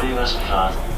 believers of God.